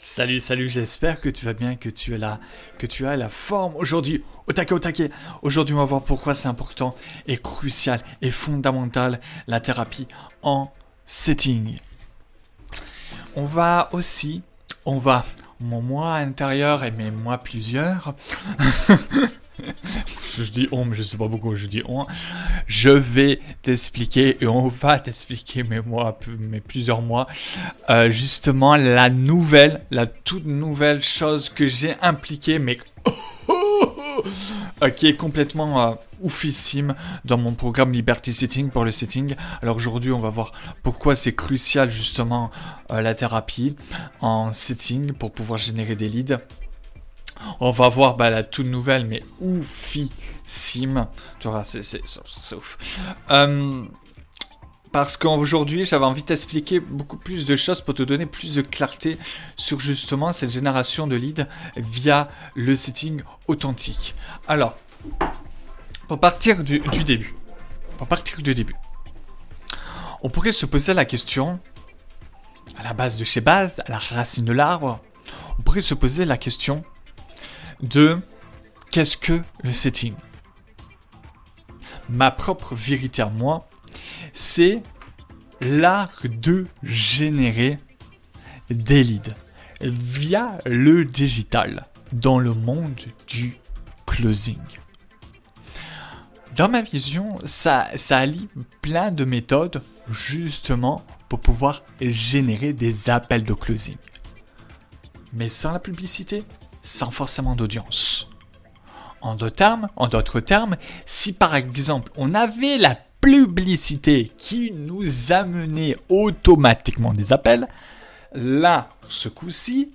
Salut, salut, j'espère que tu vas bien, que tu es là, que tu as la forme aujourd'hui. Au taquet, au taquet. Aujourd'hui, on va voir pourquoi c'est important et crucial et fondamental la thérapie en setting. On va aussi, on va, mon moi intérieur et mes moi plusieurs. je dis on, mais je sais pas beaucoup, je dis on. Je vais t'expliquer et on va t'expliquer mes mois, mes plusieurs mois, euh, justement la nouvelle, la toute nouvelle chose que j'ai impliquée, mais euh, qui est complètement euh, oufissime dans mon programme Liberty Setting pour le setting. Alors aujourd'hui, on va voir pourquoi c'est crucial justement la thérapie en setting pour pouvoir générer des leads. On va voir bah, la toute nouvelle, mais oufissime. Tu vois, c'est ouf. Euh, parce qu'aujourd'hui, j'avais envie de t'expliquer beaucoup plus de choses pour te donner plus de clarté sur justement cette génération de leads via le setting authentique. Alors, pour partir du, début, pour partir du début, on pourrait se poser la question, à la base de chez base, à la racine de l'arbre, on pourrait se poser la question de qu'est-ce que le setting. Ma propre vérité à moi, c'est l'art de générer des leads via le digital dans le monde du closing. Dans ma vision, ça, ça allie plein de méthodes justement pour pouvoir générer des appels de closing. Mais sans la publicité, sans forcément d'audience. En d'autres termes, si par exemple on avait la publicité qui nous amenait automatiquement des appels, là, ce coup-ci,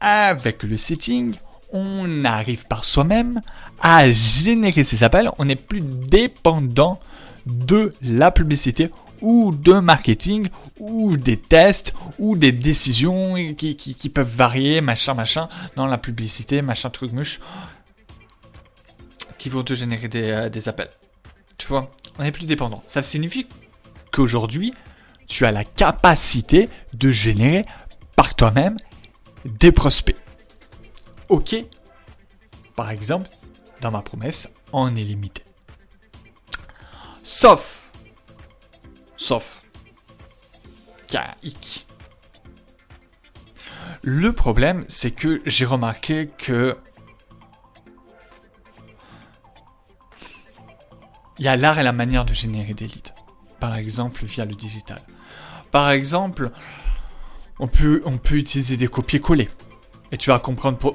avec le setting, on arrive par soi-même à générer ces appels. On n'est plus dépendant de la publicité ou de marketing, ou des tests, ou des décisions qui, peuvent varier, machin, machin, dans la publicité, machin, truc, mouche, qui vont te générer des, euh, des appels. Tu vois, on n'est plus dépendant. Ça signifie qu'aujourd'hui, tu as la capacité de générer par toi-même des prospects. Ok Par exemple, dans ma promesse, en illimité. Sauf Sauf hic. Le problème, c'est que j'ai remarqué que il y a l'art et la manière de générer des leads. Par exemple, via le digital. Par exemple, on peut, utiliser des copier-coller. Et tu vas comprendre pour,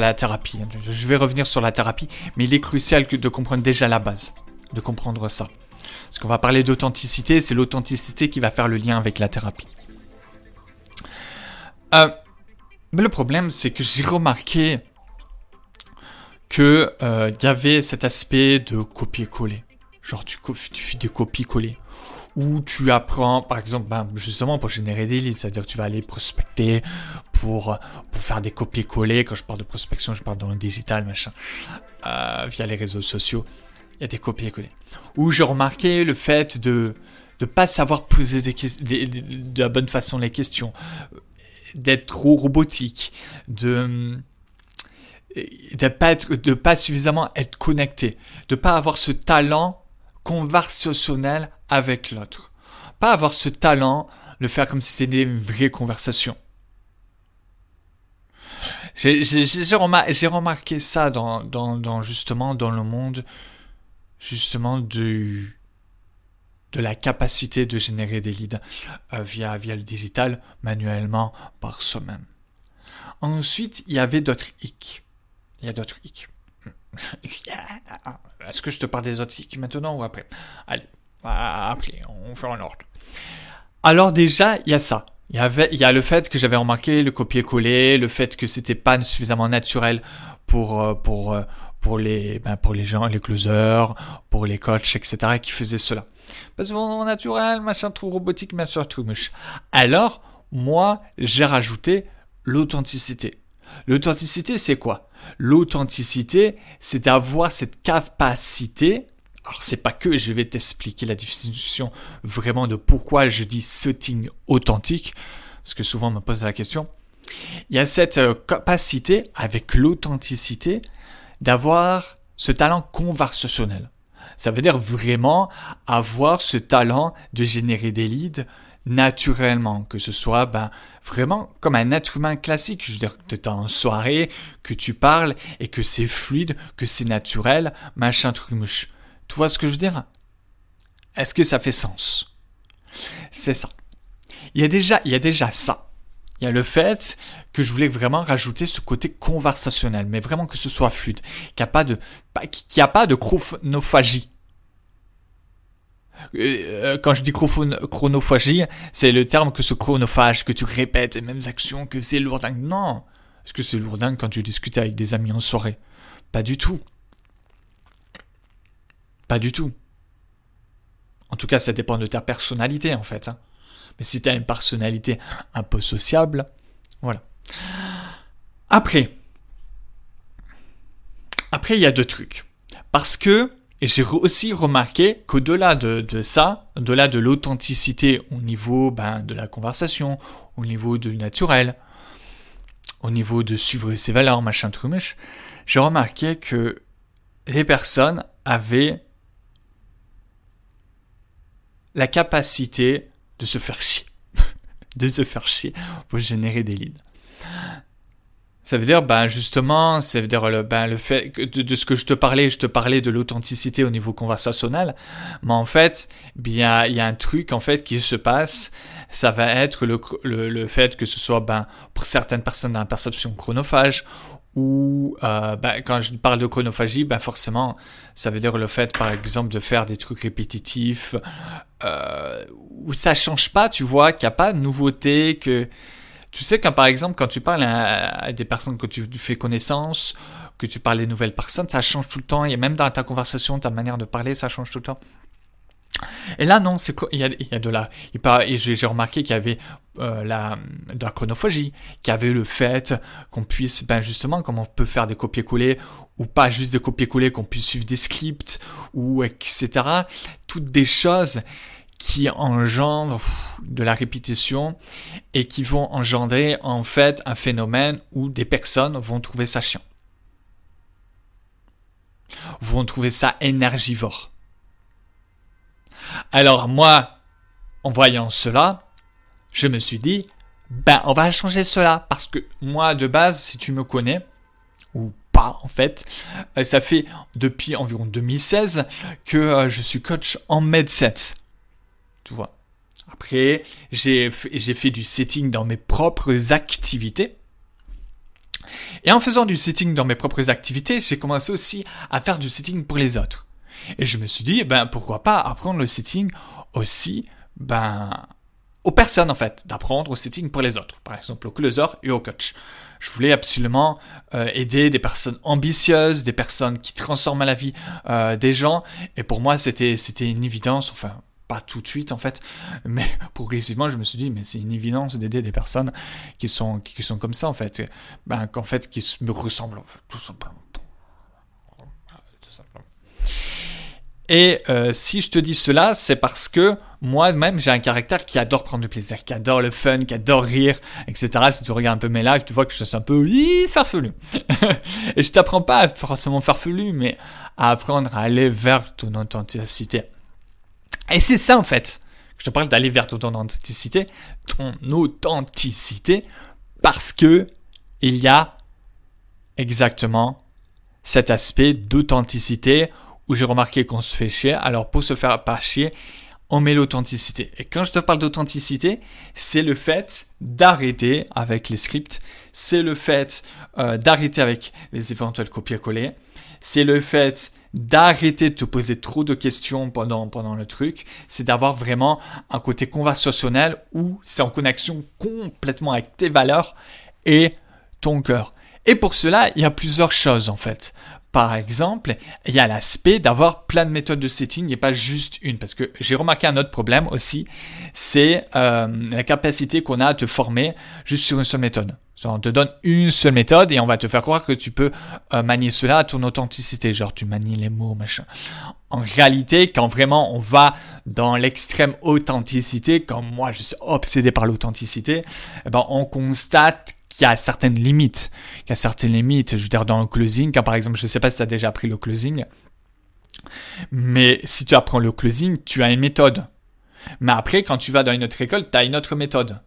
la thérapie. Je vais revenir sur la thérapie, mais il est crucial de comprendre déjà la base. De comprendre ça. Parce qu'on va parler d'authenticité, c'est l'authenticité qui va faire le lien avec la thérapie. Euh, mais le problème, c'est que j'ai remarqué que euh, y avait cet aspect de copier-coller. Genre tu, fais des copier-coller. Ou tu apprends, par exemple, ben, justement pour générer des leads, c'est-à-dire que tu vas aller prospecter pour, pour faire des copier-coller. Quand je parle de prospection, je parle dans le digital, machin, euh, via les réseaux sociaux il y a des copier-coller. Où j'ai remarqué le fait de ne pas savoir poser de la bonne façon les questions, d'être trop robotique, de de pas de pas suffisamment être connecté, de pas avoir ce talent conversationnel avec l'autre, pas avoir ce talent de faire comme si c'était une vraie conversation. J'ai remarqué ça dans, dans, justement dans le monde justement de, la capacité de générer des leads euh, via, via le digital manuellement par soi-même. Ensuite, il y avait d'autres hicks. Il y a d'autres hicks. Est-ce que je te parle des autres hicks maintenant ou après? Allez, après, on fait en ordre. Alors déjà, il y a ça. Il y, avait, il y a le fait que j'avais remarqué le copier-coller, le fait que c'était pas suffisamment naturel pour, euh, pour, euh, pour les, ben pour les gens, les closers, pour les coachs, etc., qui faisaient cela. Parce que naturel, machin tout robotique, machin tout mouche. Alors, moi, j'ai rajouté l'authenticité. L'authenticité, c'est quoi? L'authenticité, c'est d'avoir cette capacité. Alors, c'est pas que je vais t'expliquer la définition vraiment de pourquoi je dis setting authentique. parce que souvent on me pose la question, il y a cette euh, capacité avec l'authenticité d'avoir ce talent conversationnel. Ça veut dire vraiment avoir ce talent de générer des leads naturellement, que ce soit ben, vraiment comme un être humain classique. Je veux dire, que tu es en soirée, que tu parles et que c'est fluide, que c'est naturel, machin truc Tu vois ce que je veux dire? Est-ce que ça fait sens? C'est ça. Il y, a déjà, il y a déjà ça. Il y a le fait que je voulais vraiment rajouter ce côté conversationnel, mais vraiment que ce soit fluide, qu'il n'y a pas de, qu'il a pas de chronophagie. Euh, quand je dis chronophagie, c'est le terme que ce chronophage, que tu répètes les mêmes actions, que c'est lourdingue. Non. Est-ce que c'est lourdingue quand tu discutes avec des amis en soirée Pas du tout. Pas du tout. En tout cas, ça dépend de ta personnalité, en fait. Hein. Mais si tu as une personnalité un peu sociable, voilà. Après, après, il y a deux trucs. Parce que, j'ai aussi remarqué qu'au-delà de, ça, au-delà de l'authenticité au niveau ben, de la conversation, au niveau du naturel, au niveau de suivre ses valeurs, machin trumuche, j'ai remarqué que les personnes avaient la capacité de se faire chier. de se faire chier pour générer des leads. Ça veut dire, ben justement, ça veut dire le, ben, le fait de, ce que je te parlais, je te parlais de l'authenticité au niveau conversationnel, mais en fait, bien, il y a un truc en fait qui se passe. Ça va être le, le, fait que ce soit, ben, pour certaines personnes dans la perception chronophage, ou euh, ben, quand je parle de chronophagie, ben forcément, ça veut dire le fait, par exemple, de faire des trucs répétitifs, euh, où ça change pas, tu vois, qu'il n'y a pas de nouveauté, que tu sais quand par exemple quand tu parles à, des personnes que tu fais connaissance, que tu parles des nouvelles personnes, ça change tout le temps, et même dans ta conversation, ta manière de parler, ça change tout le temps. Et là, non, c'est il y a, de la, j'ai remarqué qu'il y avait euh, la, de la chronophagie, qu'il y avait le fait qu'on puisse, ben justement, comme on peut faire des copier-coller ou pas juste des copier-coller, qu'on puisse suivre des scripts ou etc. Toutes des choses qui engendrent de la répétition et qui vont engendrer en fait un phénomène où des personnes vont trouver ça chiant. Vont trouver ça énergivore. Alors moi, en voyant cela, je me suis dit, ben on va changer cela parce que moi de base, si tu me connais, ou pas en fait, euh, ça fait depuis environ 2016 que euh, je suis coach en medset. Après, j'ai fait du setting dans mes propres activités. Et en faisant du setting dans mes propres activités, j'ai commencé aussi à faire du setting pour les autres. Et je me suis dit, ben pourquoi pas apprendre le setting aussi, ben aux personnes en fait, d'apprendre au setting pour les autres, par exemple au closer et au coach. Je voulais absolument euh, aider des personnes ambitieuses, des personnes qui transforment la vie euh, des gens, et pour moi c'était c'était une évidence, enfin pas tout de suite en fait, mais progressivement je me suis dit mais c'est une évidence d'aider des personnes qui sont qui sont comme ça en fait, ben qu'en fait qui me ressemblent tout simplement. Et euh, si je te dis cela, c'est parce que moi-même, j'ai un caractère qui adore prendre du plaisir, qui adore le fun, qui adore rire, etc. Si tu regardes un peu mes lives, tu vois que je suis un peu farfelu. et je t'apprends pas à être forcément farfelu, mais à apprendre à aller vers ton authenticité. Et c'est ça en fait. Je te parle d'aller vers ton authenticité, ton authenticité, parce que il y a exactement cet aspect d'authenticité où j'ai remarqué qu'on se fait chier. Alors pour se faire pas chier, on met l'authenticité. Et quand je te parle d'authenticité, c'est le fait d'arrêter avec les scripts, c'est le fait euh, d'arrêter avec les éventuels copier-coller, c'est le fait d'arrêter de te poser trop de questions pendant, le truc, c'est d'avoir vraiment un côté conversationnel où c'est en connexion complètement avec tes valeurs et ton cœur. Et pour cela, il y a plusieurs choses en fait. Par exemple, il y a l'aspect d'avoir plein de méthodes de setting et pas juste une. Parce que j'ai remarqué un autre problème aussi, c'est euh, la capacité qu'on a à te former juste sur une seule méthode On te donne une seule méthode et on va te faire croire que tu peux euh, manier cela à ton authenticité. Genre, tu manies les mots, machin. En réalité, quand vraiment on va dans l'extrême authenticité, comme moi je suis obsédé par l'authenticité, eh ben, on constate qu'il y a certaines limites. Qu'il y a certaines limites. Je veux dire, dans le closing, quand par exemple, je sais pas si tu as déjà appris le closing, mais si tu apprends le closing, tu as une méthode. Mais après, quand tu vas dans une autre école, tu as une autre méthode.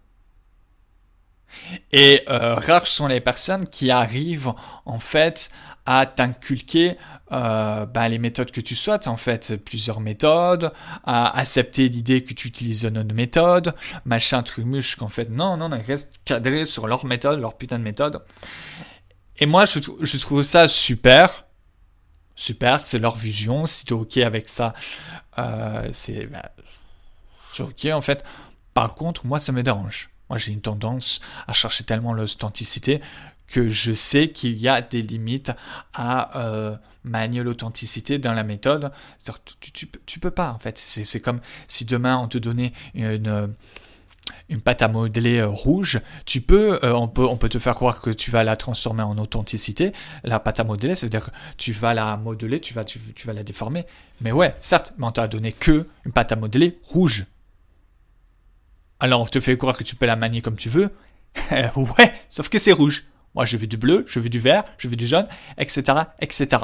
Et euh, rares sont les personnes qui arrivent en fait à t'inculquer euh, ben, les méthodes que tu souhaites, en fait, plusieurs méthodes, à accepter l'idée que tu utilises une autre méthode, machin, truc, qu'en fait, non, non, ils restent cadrés sur leur méthode, leur putain de méthode. Et moi, je, trouve ça super. Super, c'est leur vision. Si tu es OK avec ça, euh, c'est ben, OK en fait. Par contre, moi, ça me dérange. Moi, j'ai une tendance à chercher tellement l'authenticité que je sais qu'il y a des limites à euh, manier l'authenticité dans la méthode. Tu, tu, peux pas, en fait. C'est comme si demain on te donnait une, une pâte à modeler euh, rouge, tu peux, euh, on peut, on peut te faire croire que tu vas la transformer en authenticité. La pâte à modeler, ça veut dire que tu vas la modeler, tu vas, tu vas la déformer. Mais ouais, certes, mais on t'a donné que une pâte à modeler rouge. Alors on te fait croire que tu peux la manier comme tu veux. ouais, sauf que c'est rouge. Moi je veux du bleu, je veux du vert, je veux du jaune, etc. etc.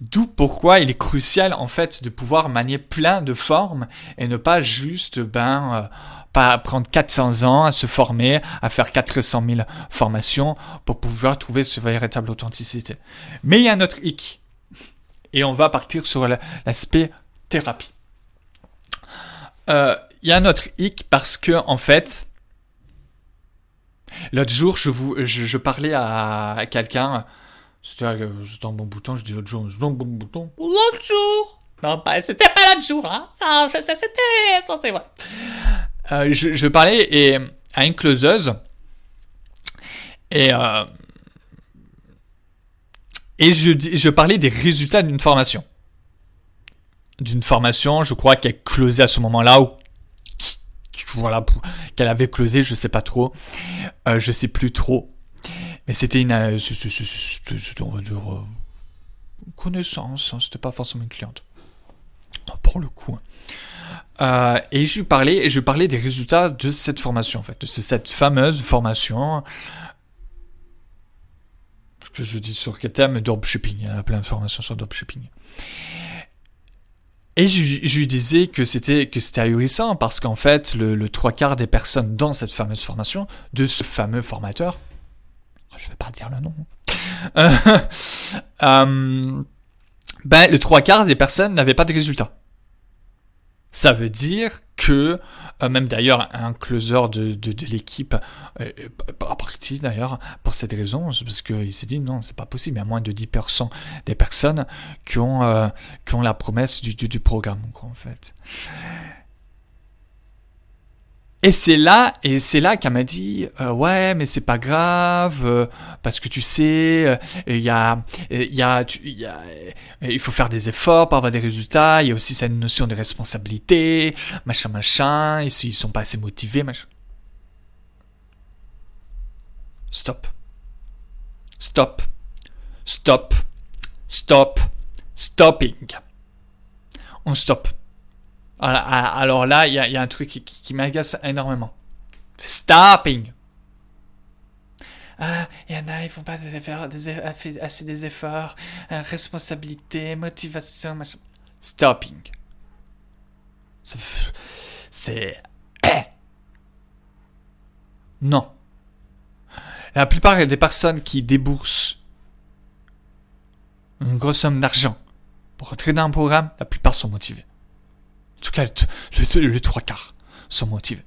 D'où pourquoi il est crucial en fait de pouvoir manier plein de formes et ne pas juste ben euh, pas prendre 400 ans à se former, à faire 400 000 formations pour pouvoir trouver ce véritable authenticité. Mais il y a un autre hic et on va partir sur l'aspect thérapie. Euh, il y a un autre hic parce que, en fait, l'autre jour, je, vous, je, parlais à, quelqu'un. C'était un bon bouton, je dis l'autre jour, c'était un bon bouton. L'autre jour? Non, pas, c'était pas l'autre jour, hein. Ça, ça, ça c'était. Ça, c'est vrai. Euh, je, je, parlais et, à une closeuse. Et. Euh, et je, je parlais des résultats d'une formation. D'une formation, je crois qu'elle closait à ce moment-là, ou voilà, qu'elle avait closé, je sais pas trop, euh, je sais plus trop. Mais c'était une, euh, euh, connaissance, hein, c'était pas forcément une cliente. Pour le coup. Hein. et je lui parlais, je parlais des résultats de cette formation, en fait, de cette fameuse formation. que je dis sur quel thème Dropshipping. Il y a plein de formations sur dropshipping. Et je, lui disais que c'était que c'était ahurissant parce qu'en fait, le, trois quarts des personnes dans cette fameuse formation, de ce fameux formateur, je ne vais pas dire le nom, euh, ben, le trois quarts des personnes n'avaient pas de résultats. Ça veut dire que même d'ailleurs, un closer de, de, l'équipe euh, a parti d'ailleurs pour cette raison, parce qu'il s'est dit non, c'est pas possible, il y a moins de 10% des personnes qui ont, euh, qui la promesse du, programme, en fait. Et c'est là, et c'est là qu'elle m'a dit, euh, ouais, mais c'est pas grave, euh, parce que tu sais, euh, il y a, il y a, il faut faire des efforts pour avoir des résultats. Il y a aussi cette notion de responsabilité, machin, machin. Et s'ils sont pas assez motivés, machin. Stop. Stop. Stop. Stop. Stopping. On stop. Alors là, il y, a un truc qui, m'agace énormément. Stopping. Ah, il y en a, ils font pas des efforts, assez des efforts, euh, responsabilité, motivation, machin. Stopping. C'est. Non. La plupart des personnes qui déboursent une grosse somme d'argent pour entrer dans un programme, la plupart sont motivés tout cas, le, trois quarts sont motivés.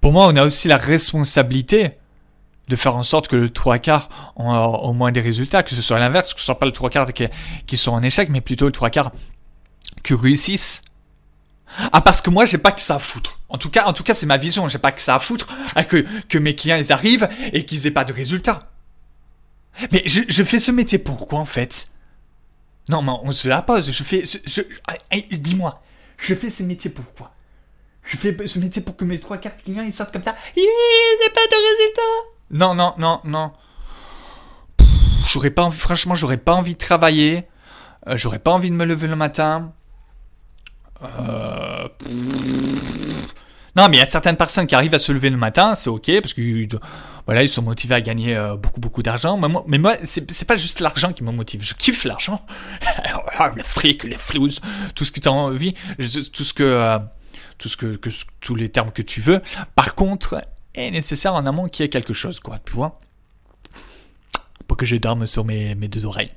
Pour moi, on a aussi la responsabilité de faire en sorte que le trois quarts ont au moins des résultats, que ce soit l'inverse, que ce soit pas le trois quarts qui, sont en échec, mais plutôt le trois quarts qui réussissent. Ah, parce que moi, j'ai pas que ça à foutre. En tout cas, en c'est ma vision. J'ai pas que ça à foutre que, que mes clients, ils arrivent et qu'ils aient pas de résultats. Mais je, fais ce métier pourquoi en fait? Non, mais on se la pose. Je fais. Je, dis-moi, Je fais ce métier pourquoi? Je fais ce métier pour que mes trois cartes clients ils sortent comme ça. N'y a pas de résultat. Non, non, non, non. J'aurais pas envie, franchement, j'aurais pas envie de travailler. Euh, j'aurais pas envie de me lever le matin. Euh... Non, mais il y a certaines personnes qui arrivent à se lever le matin, c'est ok, parce que voilà, ils sont motivés à gagner euh, beaucoup, beaucoup d'argent. Mais moi, c'est pas juste l'argent qui me motive. Je kiffe l'argent. le fric, les flous, tout ce que tu as envie, tout ce que, euh, tout ce que, tous les termes que tu veux. Par contre, est nécessaire en amont qu'il y ait quelque chose, quoi, tu vois. Pour que je dorme sur mes deux oreilles.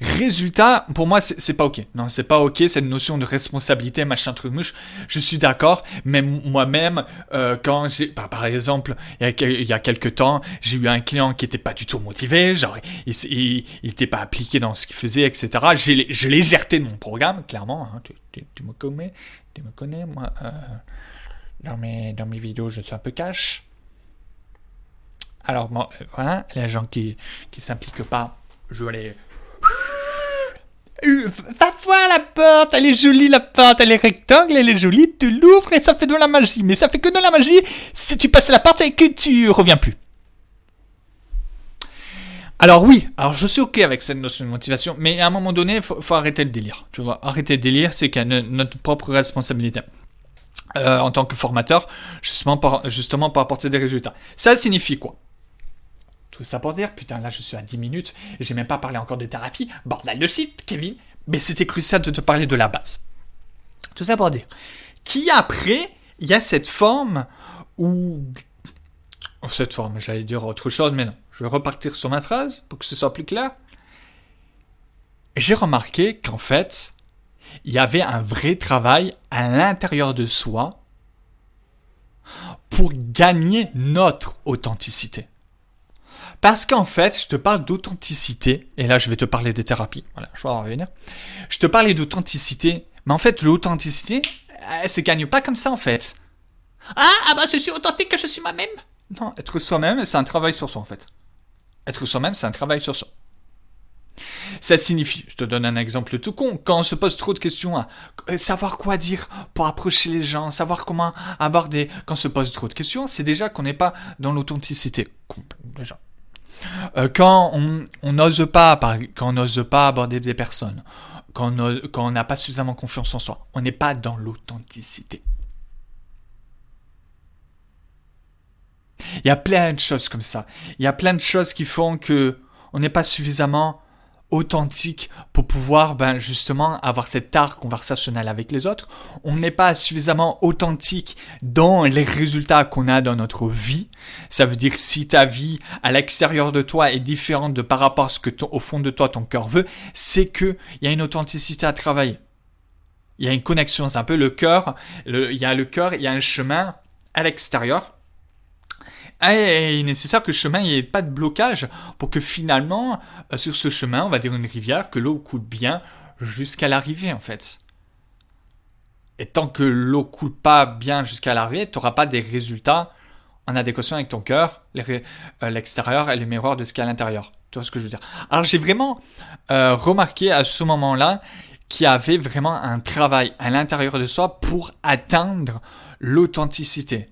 Résultat, pour moi, c'est pas ok. Non, c'est pas ok. Cette notion de responsabilité, machin truc mouche, je suis d'accord. Mais moi-même, euh, quand j'ai, bah, par exemple, il y, a, quelques temps, j'ai eu un client qui était pas du tout motivé, genre, il, il, était pas appliqué dans ce qu'il faisait, etc. J'ai je légèreté de mon programme, clairement. Hein. tu, me connais, tu me connais, moi. Euh, dans mes dans mes vidéos, je suis un peu cash. Alors bon, voilà, les gens qui qui s'impliquent pas, je vais les Va voir la porte, elle est jolie la porte, elle est rectangle, elle est jolie, tu l'ouvres et ça fait de la magie. Mais ça fait que de la magie si tu passes la porte et que tu reviens plus. Alors oui, alors je suis ok avec cette notion de motivation, mais à un moment donné, il faut, arrêter le délire. Tu vois, arrêter le délire, c'est qu'il y a notre propre responsabilité. Euh, en tant que formateur, justement, justement pour apporter des résultats. Ça signifie quoi? Tout ça pour dire, putain, là je suis à 10 minutes, j'ai même pas parlé encore de thérapie. Bordel de site, Kevin. Mais c'était crucial de te parler de la base. Tout ça pour dire. Qui après, il y a cette forme où. Cette forme, j'allais dire autre chose, mais non. Je vais repartir sur ma phrase pour que ce soit plus clair. J'ai remarqué qu'en fait, il y avait un vrai travail à l'intérieur de soi pour gagner notre authenticité. Parce qu'en fait, je te parle d'authenticité, et là je vais te parler des thérapies, voilà, je vais en revenir. Je te parlais d'authenticité, mais en fait l'authenticité, elle se gagne pas comme ça en fait. Ah, ah bah je suis authentique que je suis moi-même Non, être soi-même, c'est un travail sur soi en fait. Être soi-même, c'est un travail sur soi. Ça signifie, je te donne un exemple tout con, quand on se pose trop de questions à euh, savoir quoi dire pour approcher les gens, savoir comment aborder, quand on se pose trop de questions, c'est déjà qu'on n'est pas dans l'authenticité. Déjà. Euh, quand on n'ose pas, quand on n'ose pas aborder des personnes, quand on n'a pas suffisamment confiance en soi, on n'est pas dans l'authenticité. Il y a plein de choses comme ça. Il y a plein de choses qui font que on n'est pas suffisamment authentique pour pouvoir ben, justement avoir cet art conversationnel avec les autres. On n'est pas suffisamment authentique dans les résultats qu'on a dans notre vie. Ça veut dire si ta vie à l'extérieur de toi est différente de par rapport à ce que au fond de toi ton cœur veut, c'est que il y a une authenticité à travailler. Il y a une connexion, c'est un peu le cœur. il y a le cœur, il y a un chemin à l'extérieur est nécessaire que le chemin, il n'y ait pas de blocage pour que finalement, euh, sur ce chemin, on va dire une rivière, que l'eau coule bien jusqu'à l'arrivée en fait. Et tant que l'eau coule pas bien jusqu'à l'arrivée, tu n'auras pas des résultats en adéquation avec ton cœur, euh, l'extérieur et les miroirs de ce qu'il y a à l'intérieur. Tu vois ce que je veux dire? Alors j'ai vraiment euh, remarqué à ce moment-là qu'il y avait vraiment un travail à l'intérieur de soi pour atteindre l'authenticité.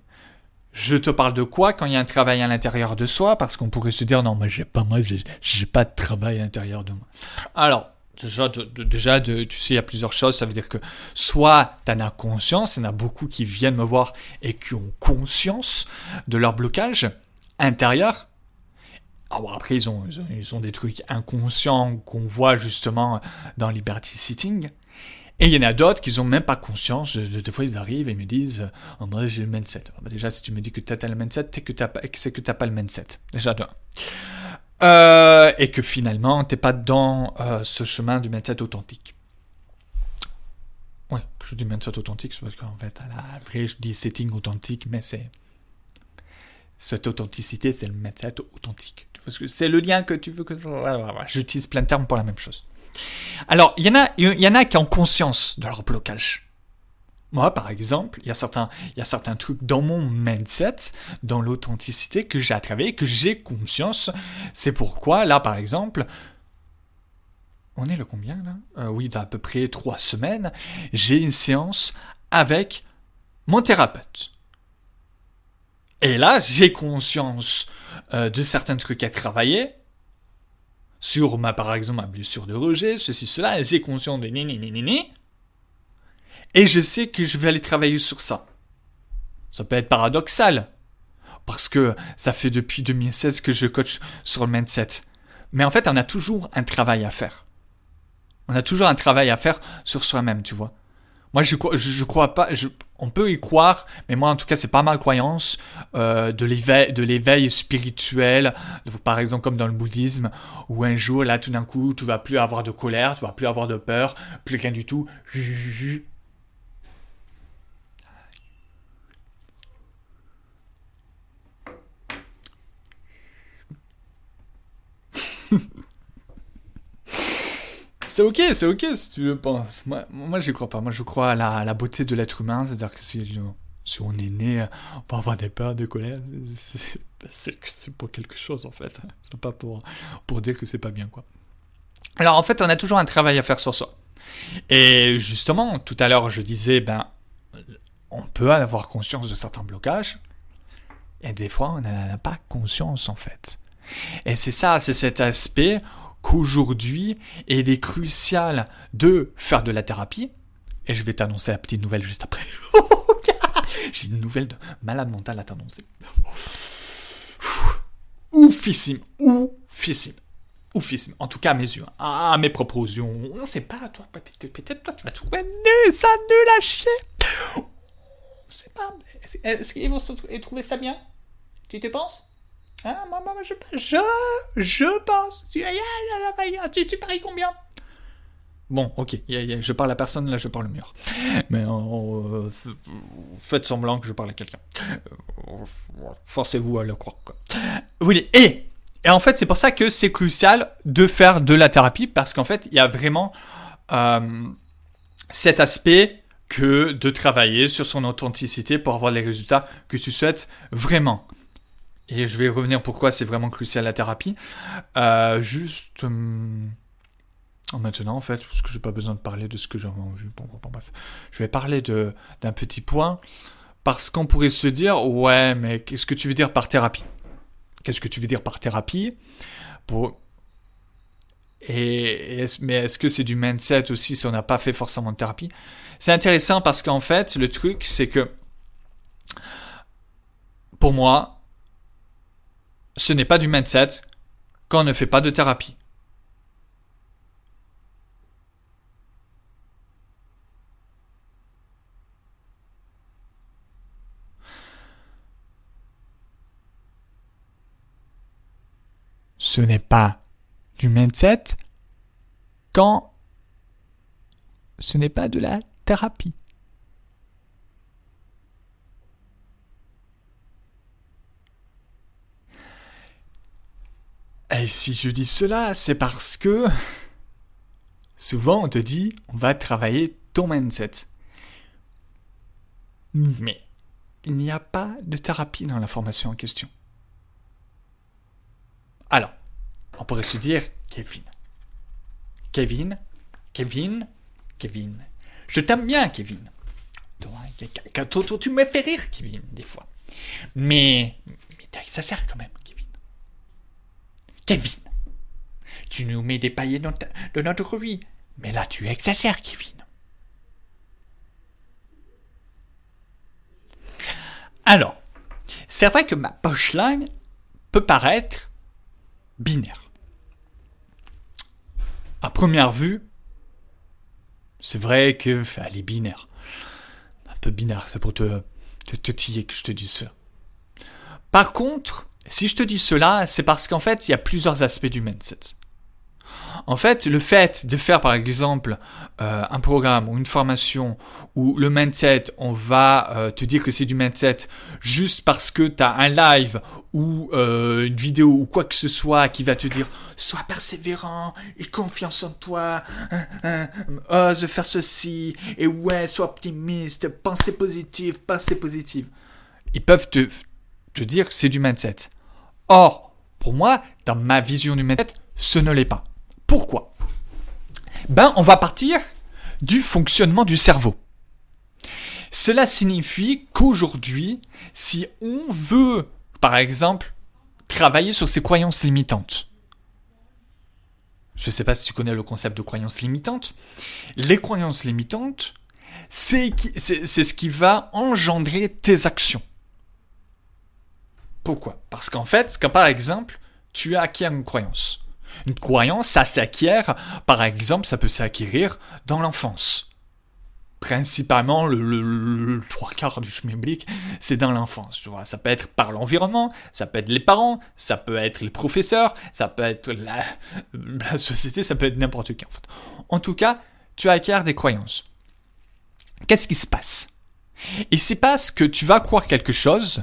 Je te parle de quoi quand il y a un travail à l'intérieur de soi? Parce qu'on pourrait se dire non, moi j'ai pas moi j'ai pas de travail à l'intérieur de moi. Alors déjà, déjà tu sais il y a plusieurs choses. Ça veut dire que soit tu en as conscience, il y en a beaucoup qui viennent me voir et qui ont conscience de leur blocage intérieur. Alors après ils ont, ils ont, ils ont des trucs inconscients qu'on voit justement dans Liberty Sitting. Et il y en a d'autres qui n'ont même pas conscience. Des fois, ils arrivent et me disent oh, Moi, j'ai le mindset. Déjà, si tu me dis que tu as le mindset, c'est que tu n'as pas le mindset. Déjà, deux. Euh, et que finalement, tu n'es pas dans euh, ce chemin du mindset authentique. Oui, je dis mindset authentique, c'est parce qu'en fait, à la vraie, je dis setting authentique, mais c'est. Cette authenticité, c'est le mindset authentique. C'est le lien que tu veux que. J'utilise plein de termes pour la même chose. Alors, il y, en a, y en a qui ont conscience de leur blocage. Moi, par exemple, il y a certains, il y a certains trucs dans mon mindset, dans l'authenticité que j'ai à travailler, que j'ai conscience. C'est pourquoi, là, par exemple, on est le combien là? Euh, Oui, d'à peu près trois semaines, j'ai une séance avec mon thérapeute. Et là, j'ai conscience euh, de certains trucs à travailler. Sur ma, par exemple, ma blessure de rejet, ceci, cela, j'ai conscience de ni, ni, ni, ni. Et je sais que je vais aller travailler sur ça. Ça peut être paradoxal. Parce que ça fait depuis 2016 que je coach sur le mindset. Mais en fait, on a toujours un travail à faire. On a toujours un travail à faire sur soi-même, tu vois. Moi, je, crois pas. on peut y croire, mais moi, en tout cas, c'est pas ma croyance euh, de l'éveil, de l'éveil spirituel, par exemple comme dans le bouddhisme, où un jour, là, tout d'un coup, tu vas plus avoir de colère, tu vas plus avoir de peur, plus rien du tout. C'est ok, c'est ok si tu le penses. Moi, moi j'y crois pas. Moi, je crois à la, beauté de l'être humain. C'est-à-dire que si, si, on est né, on peut avoir des peurs, des colères. C'est pour quelque chose, en fait. C'est pas pour, pour dire que c'est pas bien, quoi. Alors, en fait, on a toujours un travail à faire sur soi. Et justement, tout à l'heure, je disais, ben, on peut avoir conscience de certains blocages. Et des fois, on n'en a pas conscience, en fait. Et c'est ça, c'est cet aspect qu'aujourd'hui, il est crucial de faire de la thérapie. Et je vais t'annoncer la petite nouvelle juste après. J'ai une nouvelle de malade mental à t'annoncer. Oufissime, oufissime, oufissime. En tout cas, mes yeux, à mes propres yeux. On sait pas, toi, peut-être toi, tu vas trouver ça nul à chier. On sait pas. Est-ce qu'ils vont trouver ça bien? Tu te penses? Ah, moi, moi, je, je, je pense. Tu, tu, tu paries combien? Bon, ok, je parle à personne, là je parle mur. Mais euh, faites semblant que je parle à quelqu'un. Euh, forcez-vous à le croire. Oui, et, et en fait, c'est pour ça que c'est crucial de faire de la thérapie, parce qu'en fait, il y a vraiment euh, cet aspect que de travailler sur son authenticité pour avoir les résultats que tu souhaites vraiment et je vais revenir pourquoi c'est vraiment crucial la thérapie. Euh, juste hum, maintenant, en fait, parce que j'ai pas besoin de parler de ce que j'ai vu. Bon, bon, bref, je vais parler d'un petit point parce qu'on pourrait se dire, ouais, mais qu'est-ce que tu veux dire par thérapie? Qu'est-ce que tu veux dire par thérapie? Pour et, mais est-ce que c'est du mindset aussi si on n'a pas fait forcément de thérapie? C'est intéressant parce qu'en fait, le truc, c'est que pour moi, ce n'est pas du mindset quand on ne fait pas de thérapie. Ce n'est pas du mindset quand ce n'est pas de la thérapie. Et si je dis cela, c'est parce que souvent on te dit on va travailler ton mindset. Mais il n'y a pas de thérapie dans la formation en question. Alors, on pourrait se dire Kevin. Kevin, Kevin, Kevin. Je t'aime bien, Kevin. Toi, tu me fais rire, Kevin, des fois. Mais ça sert quand même. Kevin, tu nous mets des paillets dans, notre vie. Mais là, tu exagères, Kevin. Alors, c'est vrai que ma line peut paraître binaire. À première vue, c'est vrai qu'elle est binaire. Un peu binaire, c'est pour te, te, que je te dis ça. Par contre, si je te dis cela, c'est parce qu'en fait, il y a plusieurs aspects du mindset. En fait, le fait de faire par exemple euh, un programme ou une formation où le mindset, on va euh, te dire que c'est du mindset juste parce que tu as un live ou euh, une vidéo ou quoi que ce soit qui va te dire sois persévérant et confiance en toi, hein, hein, ose faire ceci et ouais, sois optimiste, pensée positive, pensée positive. Ils peuvent te, dire que c'est du mindset. Or, pour moi, dans ma vision du mindset, ce ne l'est pas. Pourquoi? Ben, on va partir du fonctionnement du cerveau. Cela signifie qu'aujourd'hui, si on veut, par exemple, travailler sur ses croyances limitantes, je ne sais pas si tu connais le concept de croyances limitantes, les croyances limitantes, c'est ce qui va engendrer tes actions. Pourquoi? Parce qu'en fait, quand par exemple, tu acquiers une croyance. Une croyance, ça s'acquiert, par exemple, ça peut s'acquérir dans l'enfance. Principalement, le, trois quarts du schmilblick, c'est dans l'enfance. Tu vois, ça peut être par l'environnement, ça peut être les parents, ça peut être les professeurs, ça peut être la, société, ça peut être n'importe qui en. En tout cas, tu acquiers des croyances. Qu'est-ce qui se passe? Il se passe que tu vas croire quelque chose,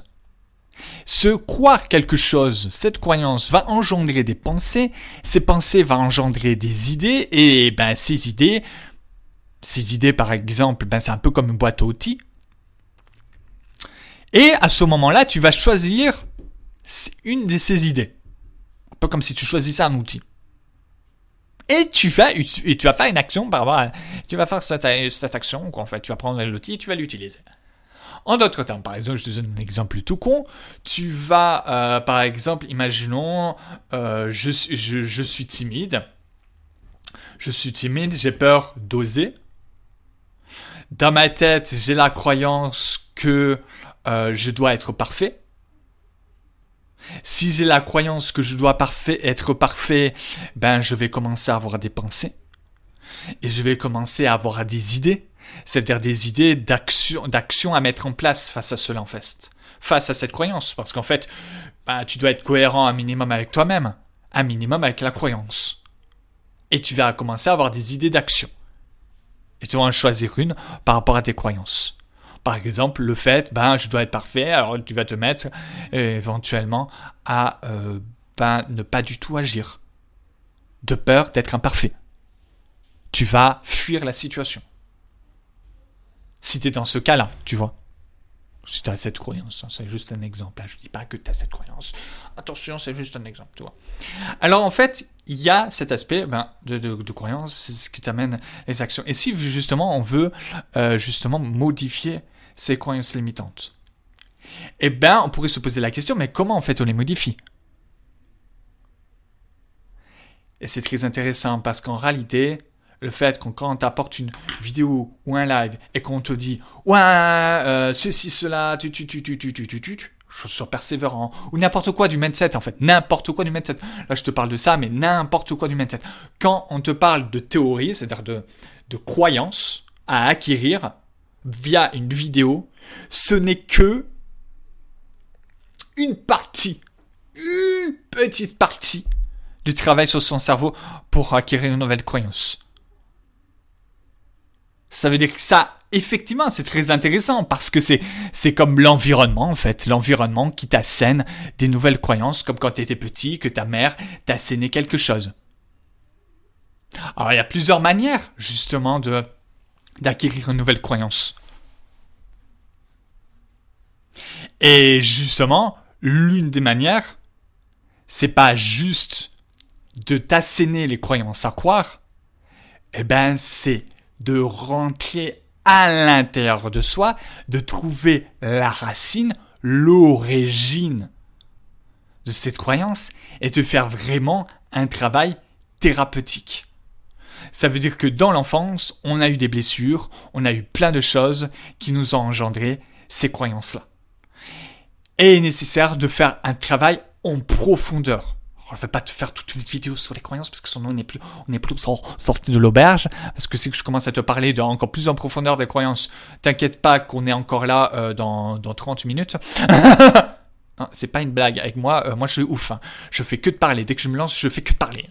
ce croire quelque chose, cette croyance va engendrer des pensées, ces pensées vont engendrer des idées, et ben ces idées, ces idées par exemple, ben c'est un peu comme une boîte à outils. Et à ce moment-là, tu vas choisir une de ces idées. Un peu comme si tu choisissais un outil. Et tu vas, et tu vas faire une action par rapport tu vas faire cette, cette action, en fait, tu vas prendre l'outil et tu vas l'utiliser. En d'autres termes, par exemple, je te donne un exemple tout con. Tu vas, euh, par exemple, imaginons, euh, je, suis timide. Je suis timide, j'ai peur d'oser. Dans ma tête, j'ai la croyance que euh, je dois être parfait. Si j'ai la croyance que je dois être parfait, ben je vais commencer à avoir des pensées. Et je vais commencer à avoir des idées c'est-à-dire des idées d'action, à mettre en place face à cela en fait, face à cette croyance, parce qu'en fait, bah, tu dois être cohérent un minimum avec toi-même, un minimum avec la croyance, et tu vas commencer à avoir des idées d'action, et tu vas en choisir une par rapport à tes croyances. Par exemple, le fait, ben, je dois être parfait, alors tu vas te mettre éventuellement à euh, ben, ne pas du tout agir, de peur d'être imparfait. Tu vas fuir la situation si tu dans ce cas-là, tu vois. Si tu cette croyance, hein, c'est juste un exemple. Je ne dis pas que tu as cette croyance. Attention, c'est juste un exemple. Alors en fait, il y a cet aspect ben, de, croyance, qui t'amène les actions. Et si justement on veut euh, justement modifier ces croyances limitantes, eh bien on pourrait se poser la question, mais comment en fait on les modifie? Et c'est très intéressant parce qu'en réalité, le fait qu'on quand on t'apporte une vidéo ou un live et qu'on te dit ouais euh, ceci cela tu tu tu tu tu tu tu tu suis persévérant. Ou n'importe quoi du mindset en fait. N'importe quoi du mindset. Là je te parle de ça mais n'importe quoi du mindset. Quand on te parle de théorie c'est-à-dire de de croyances à acquérir via une vidéo ce n'est que une partie une petite partie du travail sur son cerveau pour acquérir une nouvelle croyance ça veut dire que ça, effectivement, c'est très intéressant parce que c'est, comme l'environnement, en fait. L'environnement qui t'assène des nouvelles croyances, comme quand tu étais petit, que ta mère t'assénait quelque chose. Alors, il y a plusieurs manières, justement, de, d'acquérir une nouvelle croyance. Et justement, l'une des manières, c'est pas juste de t'asséner les croyances à croire, eh ben, c'est de rentrer à l'intérieur de soi, de trouver la racine, l'origine de cette croyance et de faire vraiment un travail thérapeutique. Ça veut dire que dans l'enfance, on a eu des blessures, on a eu plein de choses qui nous ont engendré ces croyances-là. Et il est nécessaire de faire un travail en profondeur je ne vais pas te faire toute une vidéo sur les croyances parce que sinon on n'est plus, on est plus sorti de l'auberge. Parce que que je commence à te parler de encore plus en profondeur des croyances. T'inquiète pas qu'on est encore là euh, dans, dans 30 minutes. c'est pas une blague avec moi. Euh, moi, je suis ouf. Hein. Je fais que de parler. Dès que je me lance, je fais que de parler.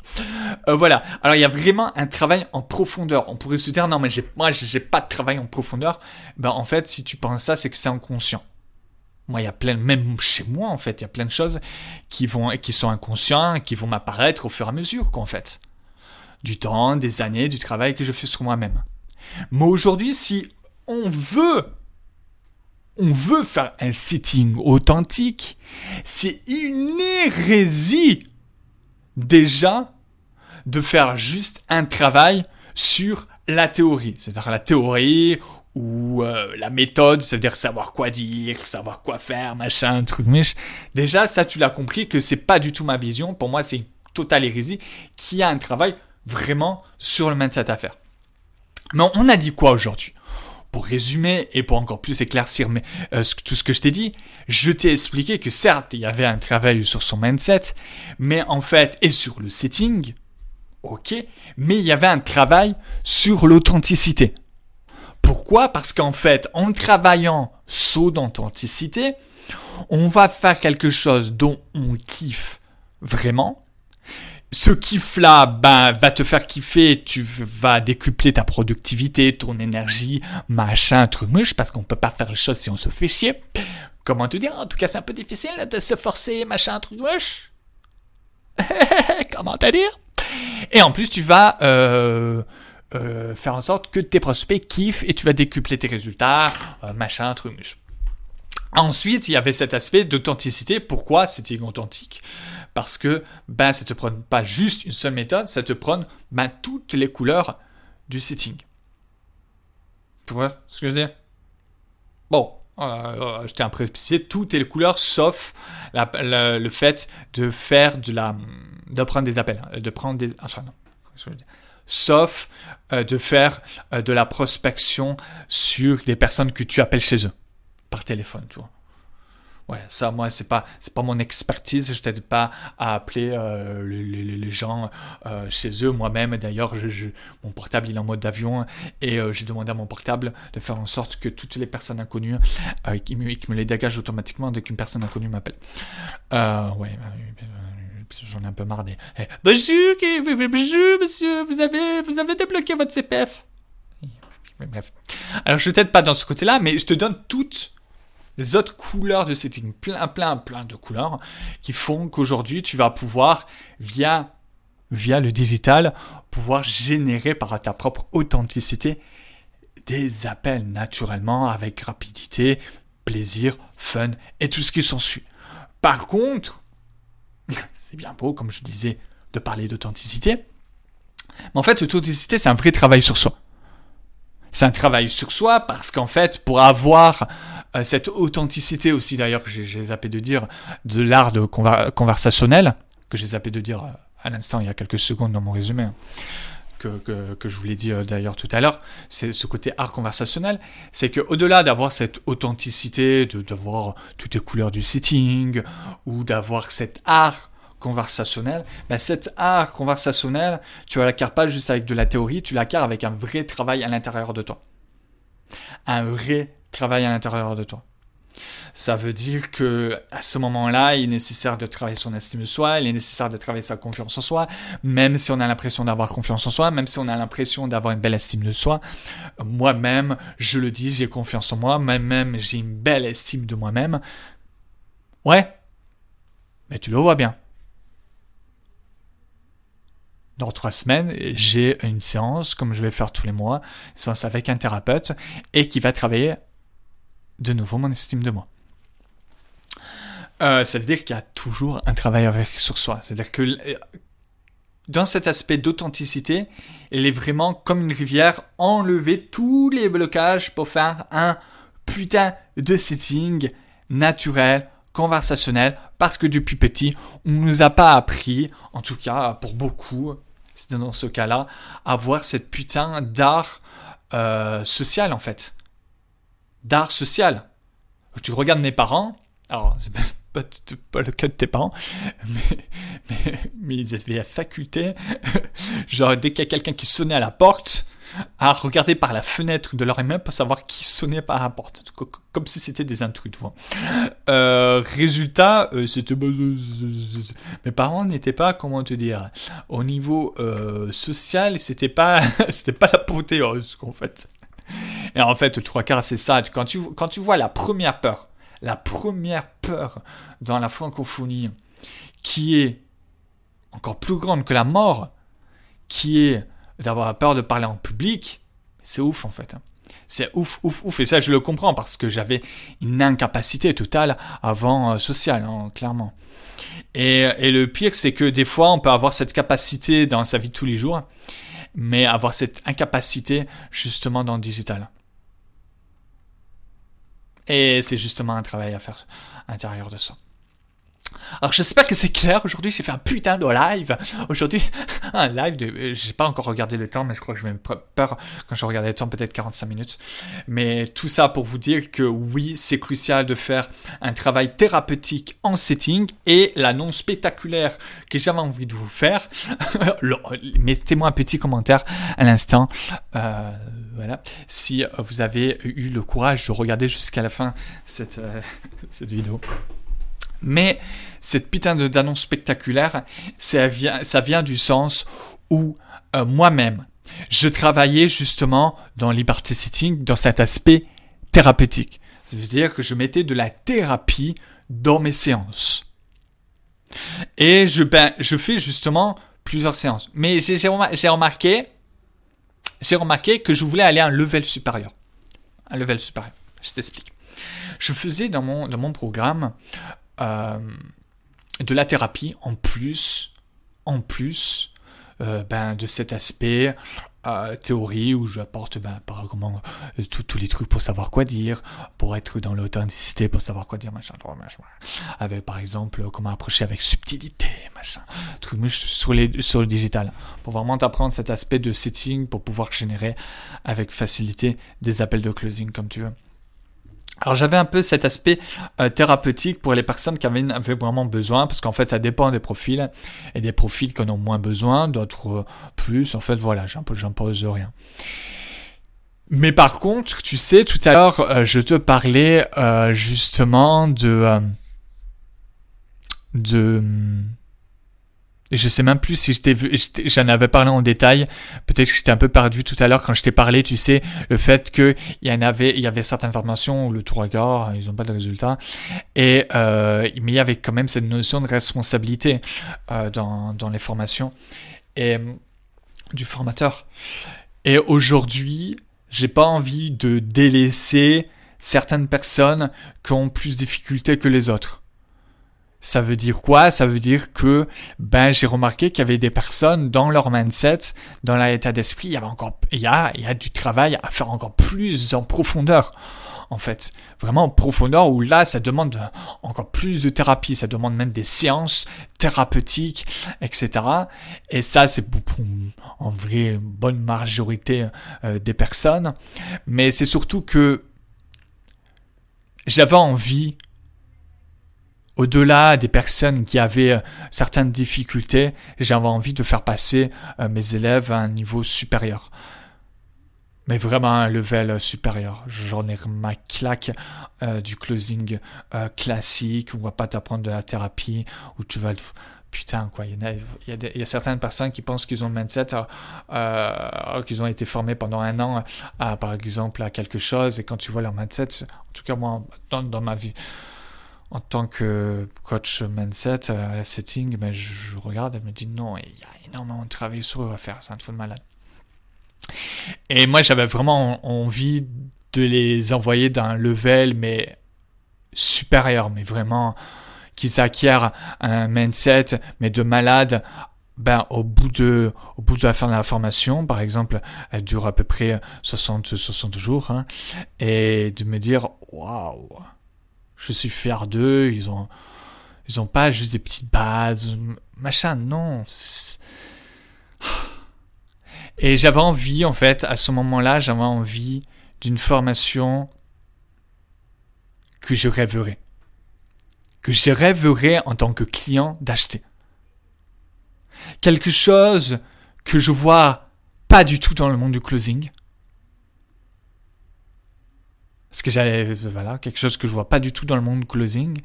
Euh, voilà. Alors, il y a vraiment un travail en profondeur. On pourrait se dire non, mais j'ai, moi, j'ai pas de travail en profondeur. Ben, en fait, si tu penses ça, c'est que c'est inconscient. Moi, il y a plein, même chez moi, en fait, il y a plein de choses qui vont, qui sont inconscients, qui vont m'apparaître au fur et à mesure, qu'en fait. Du temps, des années, du travail que je fais sur moi-même. Mais aujourd'hui, si on veut, on veut faire un sitting authentique, c'est une hérésie, déjà, de faire juste un travail sur la théorie, c'est-à-dire la théorie ou euh, la méthode, c'est-à-dire savoir quoi dire, savoir quoi faire, machin, truc, mich. Déjà, ça, tu l'as compris que c'est pas du tout ma vision. Pour moi, c'est totale hérésie qui a un travail vraiment sur le mindset à faire. Mais on a dit quoi aujourd'hui? Pour résumer et pour encore plus éclaircir mais, euh, tout ce que je t'ai dit, je t'ai expliqué que certes, il y avait un travail sur son mindset, mais en fait, et sur le setting, ok, mais il y avait un travail sur l'authenticité. Pourquoi? Parce qu'en fait, en travaillant saut d'authenticité, on va faire quelque chose dont on kiffe vraiment. Ce kiff-là ben, va te faire kiffer, tu vas décupler ta productivité, ton énergie, machin, truc mouche, parce qu'on peut pas faire les choses si on se fait chier. Comment te dire? En tout cas, c'est un peu difficile de se forcer, machin, truc mouche. Comment te dire? Et en plus, tu vas euh, euh, faire en sorte que tes prospects kiffent et tu vas décupler tes résultats, euh, machin, truc. Ensuite, il y avait cet aspect d'authenticité. Pourquoi c'était authentique Parce que ben, ça te prend pas juste une seule méthode, ça te prend ben, toutes les couleurs du setting. Tu vois ce que je veux dire? Bon, je à préciser toutes les couleurs sauf le fait de faire de la de prendre des appels, hein, de prendre des enfin non, sauf euh, de faire euh, de la prospection sur des personnes que tu appelles chez eux par téléphone, tu vois. Ouais, ça, moi, c'est pas, c'est pas mon expertise. Je t'aide pas à appeler euh, les, gens chez eux. Moi-même, d'ailleurs, je, mon portable il est en mode avion et j'ai demandé à mon portable de faire en sorte que toutes les personnes inconnues, qui, me, qui me les dégage automatiquement dès qu'une personne inconnue m'appelle. ouais j'en ai un peu marre des. Eh, monsieur, vous avez, vous avez débloqué votre CPF. bref. Alors, je t'aide pas dans ce côté-là, mais je te donne toutes les autres couleurs de setting. Plein, plein, plein de couleurs qui font qu'aujourd'hui, tu vas pouvoir, via, via le digital, pouvoir générer par ta propre authenticité des appels naturellement avec rapidité, plaisir, fun et tout ce qui s'ensuit. Par contre, c'est bien beau, comme je disais, de parler d'authenticité. Mais en fait, l'authenticité, c'est un vrai travail sur soi. C'est un travail sur soi parce qu'en fait, pour avoir euh, cette authenticité aussi, d'ailleurs, que j'ai zappé de dire, de l'art conversationnel, que j'ai zappé de dire euh, à l'instant, il y a quelques secondes dans mon résumé, hein, que, je vous l'ai dit d'ailleurs tout à l'heure, c'est ce côté art conversationnel, c'est qu'au-delà d'avoir cette authenticité, d'avoir toutes les couleurs du sitting, ou d'avoir cet art conversationnel, ben cet art conversationnel, tu la pas juste avec de la théorie, tu l'acquiers avec un vrai travail à l'intérieur de toi. Un vrai travail à l'intérieur de toi. Ça veut dire que à ce moment-là, il est nécessaire de travailler son estime de soi, il est nécessaire de travailler sa confiance en soi, même si on a l'impression d'avoir confiance en soi, même si on a l'impression d'avoir une belle estime de soi. Moi-même, je le dis, j'ai confiance en moi, moi-même, j'ai une belle estime de moi-même. Ouais, mais tu le vois bien. Dans trois semaines, j'ai une séance, comme je vais faire tous les mois, séance avec un thérapeute, et qui va travailler de nouveau mon estime de moi. Euh, ça veut dire qu'il y a toujours un travail avec, sur soi. C'est-à-dire que euh, dans cet aspect d'authenticité, il est vraiment comme une rivière, enlever tous les blocages pour faire un putain de setting naturel, conversationnel, parce que depuis petit, on ne nous a pas appris, en tout cas pour beaucoup, c'est dans ce cas-là, à avoir cette putain d'art euh, social en fait. D'art social. Tu regardes mes parents, alors pas, le cas de tes parents, mais, ils avaient la faculté, genre dès qu'il y a quelqu'un qui sonnait à la porte, à regarder par la fenêtre de leur immeuble pour savoir qui sonnait par la porte, comme si c'était des intrus, tu vois. Euh, résultat, euh, c'était mes parents n'étaient pas, comment te dire, au niveau euh, social, c'était pas, c'était pas la ce en fait. Et en fait, trois quarts, c'est ça. Quand tu, quand tu vois la première peur, la première peur dans la francophonie, qui est encore plus grande que la mort, qui est d'avoir peur de parler en public, c'est ouf en fait. C'est ouf, ouf, ouf. Et ça, je le comprends parce que j'avais une incapacité totale avant euh, sociale, hein, clairement. Et, et, le pire, c'est que des fois, on peut avoir cette capacité dans sa vie de tous les jours, mais avoir cette incapacité justement dans le digital. Et c'est justement un travail à faire à l'intérieur de ça. Alors j'espère que c'est clair. Aujourd'hui, j'ai fait un putain de live. Aujourd'hui, un live de. J'ai pas encore regardé le temps, mais je crois que je vais me peur quand je regarde le temps, peut-être 45 minutes. Mais tout ça pour vous dire que oui, c'est crucial de faire un travail thérapeutique en setting et l'annonce spectaculaire que j'avais envie de vous faire. Mettez-moi un petit commentaire à l'instant. Euh, voilà. Si vous avez eu le courage de regarder jusqu'à la fin cette, euh, cette vidéo. Mais cette putain d'annonce spectaculaire, ça vient, ça vient du sens où euh, moi-même, je travaillais justement dans Liberty Sitting, dans cet aspect thérapeutique. C'est-à-dire que je mettais de la thérapie dans mes séances. Et je, ben, je fais justement plusieurs séances. Mais j'ai remarqué, j'ai remarqué que je voulais aller à un level supérieur. Un level supérieur. Je t'explique. Je faisais dans mon, dans mon programme euh, de la thérapie en plus, en plus euh, ben, de cet aspect euh, théorie où j'apporte ben, par comment tous les trucs pour savoir quoi dire, pour être dans l'authenticité, pour savoir quoi dire, machin, machin, avec par exemple comment approcher avec subtilité, machin, truc sur, les, sur le digital, pour vraiment apprendre cet aspect de setting pour pouvoir générer avec facilité des appels de closing comme tu veux. Alors j'avais un peu cet aspect euh, thérapeutique pour les personnes qui avaient, vraiment besoin, parce qu'en fait ça dépend des profils, et des profils qui en ont moins besoin, d'autres euh, plus, en fait voilà, j'impose rien. Mais par contre, tu sais, tout à l'heure, euh, je te parlais justement de... de je sais même plus si je t'ai vu, j'en avais parlé en détail. Peut-être que j'étais un peu perdu tout à l'heure quand je t'ai parlé, tu sais, le fait que il y en avait, il y avait certaines formations où le tout regard, ils n'ont pas de résultats. Et, euh, mais il y avait quand même cette notion de responsabilité euh, dans, dans les formations et du formateur. Et aujourd'hui, j'ai pas envie de délaisser certaines personnes qui ont plus de difficultés que les autres. Ça veut dire quoi? Ça veut dire que ben j'ai remarqué qu'il y avait des personnes dans leur mindset, dans leur état d'esprit, il y avait encore il y a il y a du travail à faire encore plus en profondeur en fait. Vraiment en profondeur où là, ça demande encore plus de thérapie, ça demande même des séances thérapeutiques, etc. Et ça, c'est pour, en vrai une bonne majorité euh, des personnes. Mais c'est surtout que j'avais envie au-delà des personnes qui avaient euh, certaines difficultés, j'avais envie de faire passer euh, mes élèves à un niveau supérieur. Mais vraiment un level supérieur. J'en ai ma claque euh, du closing classique, où on va pas t'apprendre de la thérapie, où tu vas... Putain, quoi, il y, a, il, y a certaines personnes qui pensent qu'ils ont le mindset, qu'ils ont été formés pendant un an, par exemple, à quelque chose, et quand tu vois leur mindset, en tout cas moi, dans ma vie, en tant que coach mindset, euh, setting, ben, je, regarde et me dis non, il y a énormément de travail sur eux à faire, c'est un truc de malade. Et moi, j'avais vraiment envie de les envoyer d'un level, mais supérieur, mais vraiment qu'ils acquièrent un mindset, mais de malade. Ben, au bout de, au bout de la fin de la formation, par exemple, elle dure à peu près 60, 60 jours, hein, et de me dire, waouh, je suis fier d'eux, ils ont, ils ont pas juste des petites bases, machin, non. Et j'avais envie, en fait, à ce moment-là, j'avais envie d'une formation que je rêverais. Que je rêverais en tant que client d'acheter. Quelque chose que je vois pas du tout dans le monde du closing. Parce que j'avais, voilà, quelque chose que je vois pas du tout dans le monde closing.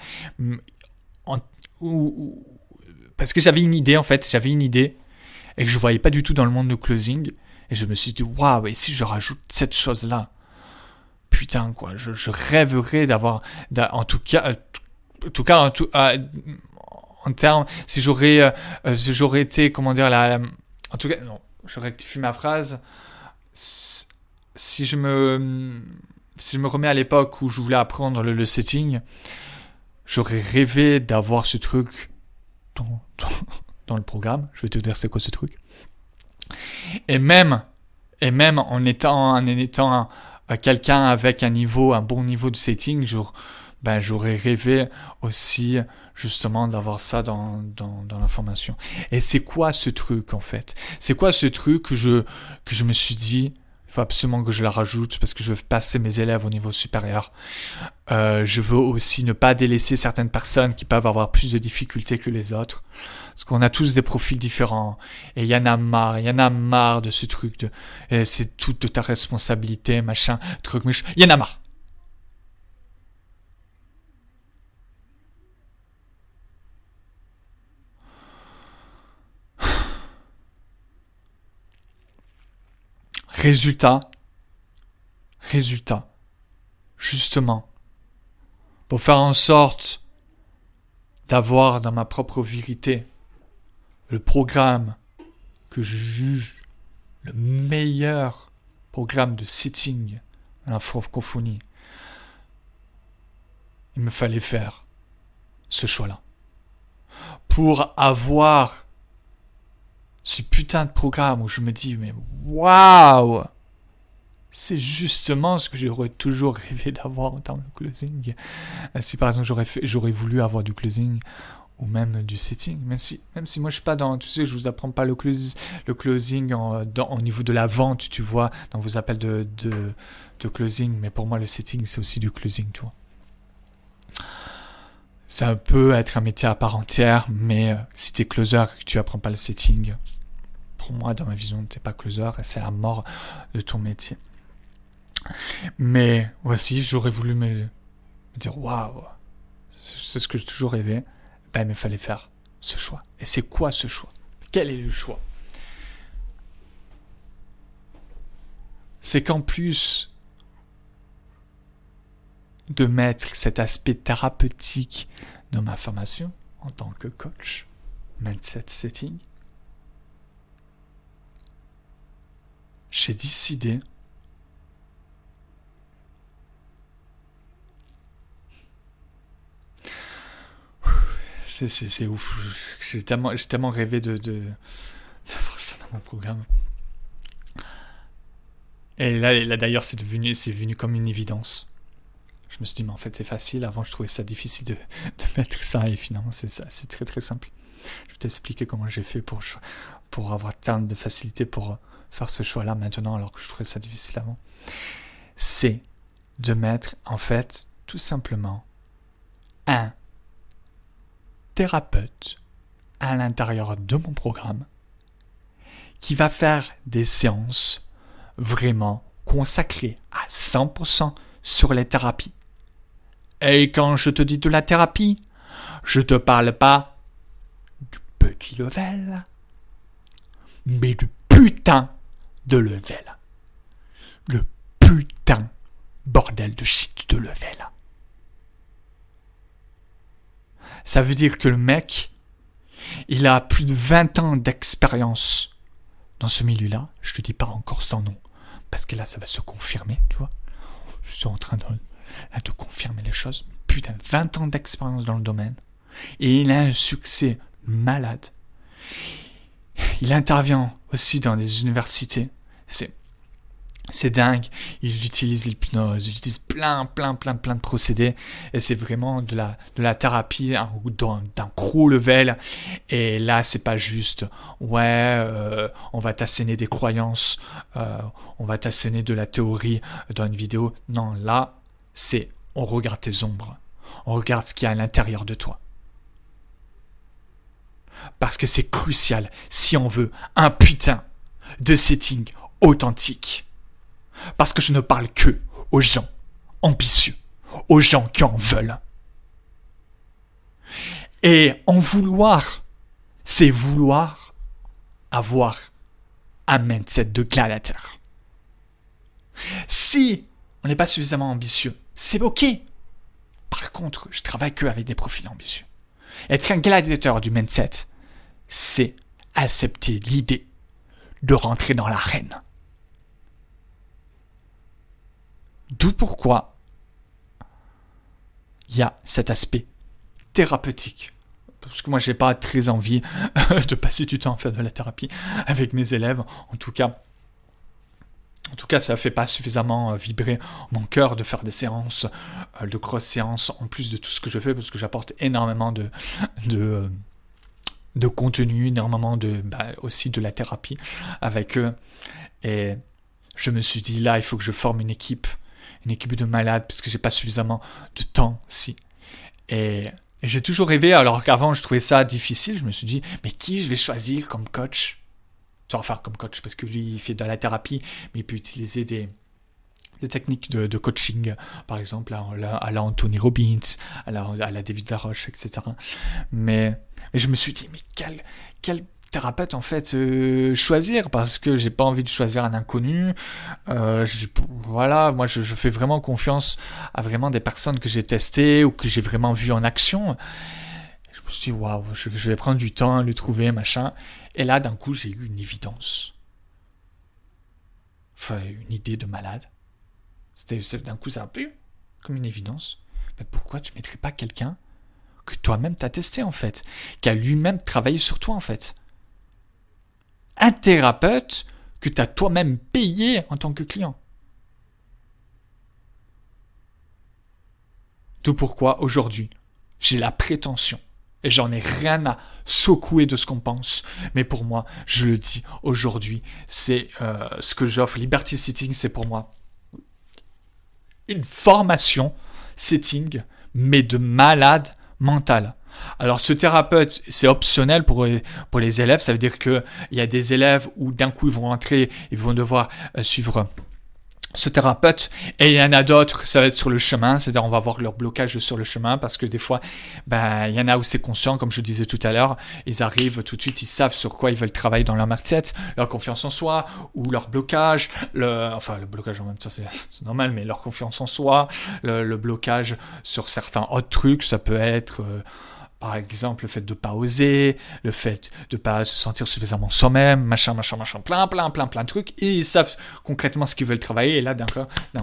parce que j'avais une idée, en fait, j'avais une idée et que je voyais pas du tout dans le monde de closing. Et je me suis dit, waouh, et si je rajoute cette chose-là? Putain, quoi, je, rêverais d'avoir, en tout cas, en tout cas, tout, en termes, si j'aurais, euh, si j'aurais été, comment dire, la, en tout cas, non, je rectifie ma phrase. Si je me, si je me remets à l'époque où je voulais apprendre le, setting, j'aurais rêvé d'avoir ce truc dans, le programme. Je vais te dire c'est quoi ce truc? Et même, et même en étant, en étant quelqu'un avec un niveau, un bon niveau de setting, ben, j'aurais rêvé aussi justement d'avoir ça dans, dans, dans l'information. Et c'est quoi ce truc en fait? C'est quoi ce truc que je, que je me suis dit il faut absolument que je la rajoute parce que je veux passer mes élèves au niveau supérieur. Euh, je veux aussi ne pas délaisser certaines personnes qui peuvent avoir plus de difficultés que les autres. Parce qu'on a tous des profils différents. Et il y en a marre, il y en a marre de ce truc de c'est toute ta responsabilité, machin, truc, machin. Il y en a marre. Résultat, résultat, justement, pour faire en sorte d'avoir dans ma propre vérité le programme que je juge le meilleur programme de sitting à la francophonie, il me fallait faire ce choix-là. Pour avoir ce putain de programme où je me dis, mais waouh! C'est justement ce que j'aurais toujours rêvé d'avoir dans le closing. Si par exemple j'aurais, voulu avoir du closing ou même du setting, même si, même si moi je suis pas dans, tu sais, je vous apprends pas le, le closing en, au niveau de la vente, tu vois, dans vos appels de, de, de closing, mais pour moi le setting c'est aussi du closing, tu vois. Ça peut être un métier à part entière, mais euh, si tu es closer et que tu apprends pas le setting, pour moi, dans ma vision, t'es pas closer et c'est la mort de ton métier. Mais voici, j'aurais voulu me, dire waouh, c'est ce que j'ai toujours rêvé. Ben, il me fallait faire ce choix. Et c'est quoi ce choix? Quel est le choix? C'est qu'en plus de mettre cet aspect thérapeutique dans ma formation en tant que coach, mindset setting, j'ai décidé c'est ouf. J'ai tellement, rêvé de, de, d'avoir ça dans mon programme. Et là, là d'ailleurs, c'est devenu, c'est venu comme une évidence je me suis dit, mais en fait, c'est facile. Avant, je trouvais ça difficile de, mettre ça, et finalement, c'est ça. C'est très, très simple. Je vais t'expliquer comment j'ai fait pour, pour avoir tant de facilité pour faire ce choix-là maintenant, alors que je trouvais ça difficile avant. C'est de mettre, en fait, tout simplement, un thérapeute à l'intérieur de mon programme qui va faire des séances vraiment consacrées à 100% sur les thérapies. Et quand je te dis de la thérapie, je te parle pas du petit level, mais du putain de level. Le putain bordel de shit de level. Ça veut dire que le mec, il a plus de 20 ans d'expérience dans ce milieu-là. Je te dis pas encore son nom, parce que là, ça va se confirmer, tu vois. Je suis en train de à te confirmer les choses. Putain, 20 ans d'expérience dans le domaine. Et il a un succès malade. Il intervient aussi dans des universités. C'est, c'est dingue. Il utilise l'hypnose, il utilise plein, plein, plein, plein de procédés. Et c'est vraiment de la, de la thérapie hein, d'un, d'un gros level. Et là, c'est pas juste, ouais, euh, on va t'asséner des croyances, euh, on va t'asséner de la théorie dans une vidéo. Non, là, c'est on regarde tes ombres, on regarde ce qu'il y a à l'intérieur de toi. Parce que c'est crucial si on veut un putain de setting authentique. Parce que je ne parle que aux gens ambitieux, aux gens qui en veulent. Et en vouloir, c'est vouloir avoir un mindset de gladiateur. Si on n'est pas suffisamment ambitieux, c'est ok. Par contre, je travaille que avec des profils ambitieux. Être un gladiateur du mindset, c'est accepter l'idée de rentrer dans l'arène. D'où pourquoi il y a cet aspect thérapeutique parce que moi j'ai pas très envie de passer du temps à faire de la thérapie avec mes élèves. En tout cas, en tout cas, ça fait pas suffisamment euh, vibrer mon cœur de faire des séances, euh, de grosses séances en plus de tout ce que je fais parce que j'apporte énormément de, de contenu, énormément de bah, aussi de la thérapie avec eux. Et je me suis dit là, il faut que je forme une équipe, une équipe de malades parce que j'ai pas suffisamment de temps si. Et j'ai toujours rêvé, alors qu'avant je trouvais ça difficile, je me suis dit, mais qui je vais choisir comme coach? Enfin, comme coach, parce que lui, il fait de la thérapie, mais il peut utiliser des, des techniques de, coaching, par exemple, à à la Anthony Robbins, à la, à la David Laroche, etc. Mais, je me suis dit, mais quel, quel thérapeute en fait euh, choisir? Parce que j'ai pas envie de choisir un inconnu. Euh, voilà, moi je, fais vraiment confiance à vraiment des personnes que j'ai testées ou que j'ai vraiment vues en action. Je me suis dit waouh, je, vais prendre du temps à le trouver, machin. Et là d'un coup j'ai eu une évidence. Enfin, une idée de malade. C'était d'un coup ça a peu comme une évidence. Mais pourquoi tu mettrais pas quelqu'un que toi-même t'as testé en fait, qui a lui-même travaillé sur toi en fait? Un thérapeute que tu as toi-même payé en tant que client. Tout pourquoi aujourd'hui, j'ai la prétention, et j'en ai rien à secouer de ce qu'on pense, mais pour moi, je le dis aujourd'hui, c'est euh, ce que j'offre. Liberty Sitting, c'est pour moi une formation setting, mais de malade mental. Alors ce thérapeute, c'est optionnel pour, pour les élèves, ça veut dire qu'il y a des élèves où d'un coup ils vont entrer, ils vont devoir euh, suivre ce thérapeute et il y en a d'autres ça va être sur le chemin c'est-à-dire on va voir leur blocage sur le chemin parce que des fois ben il y en a où c'est conscient comme je disais tout à l'heure ils arrivent tout de suite ils savent sur quoi ils veulent travailler dans leur mindset leur confiance en soi ou leur blocage le enfin le blocage en même temps c'est normal mais leur confiance en soi le, blocage sur certains autres trucs ça peut être euh, par exemple, le fait de pas oser, le fait de pas se sentir suffisamment soi-même, machin, machin, machin, plein, plein, plein, plein de trucs. Et ils savent concrètement ce qu'ils veulent travailler. Et là, d'un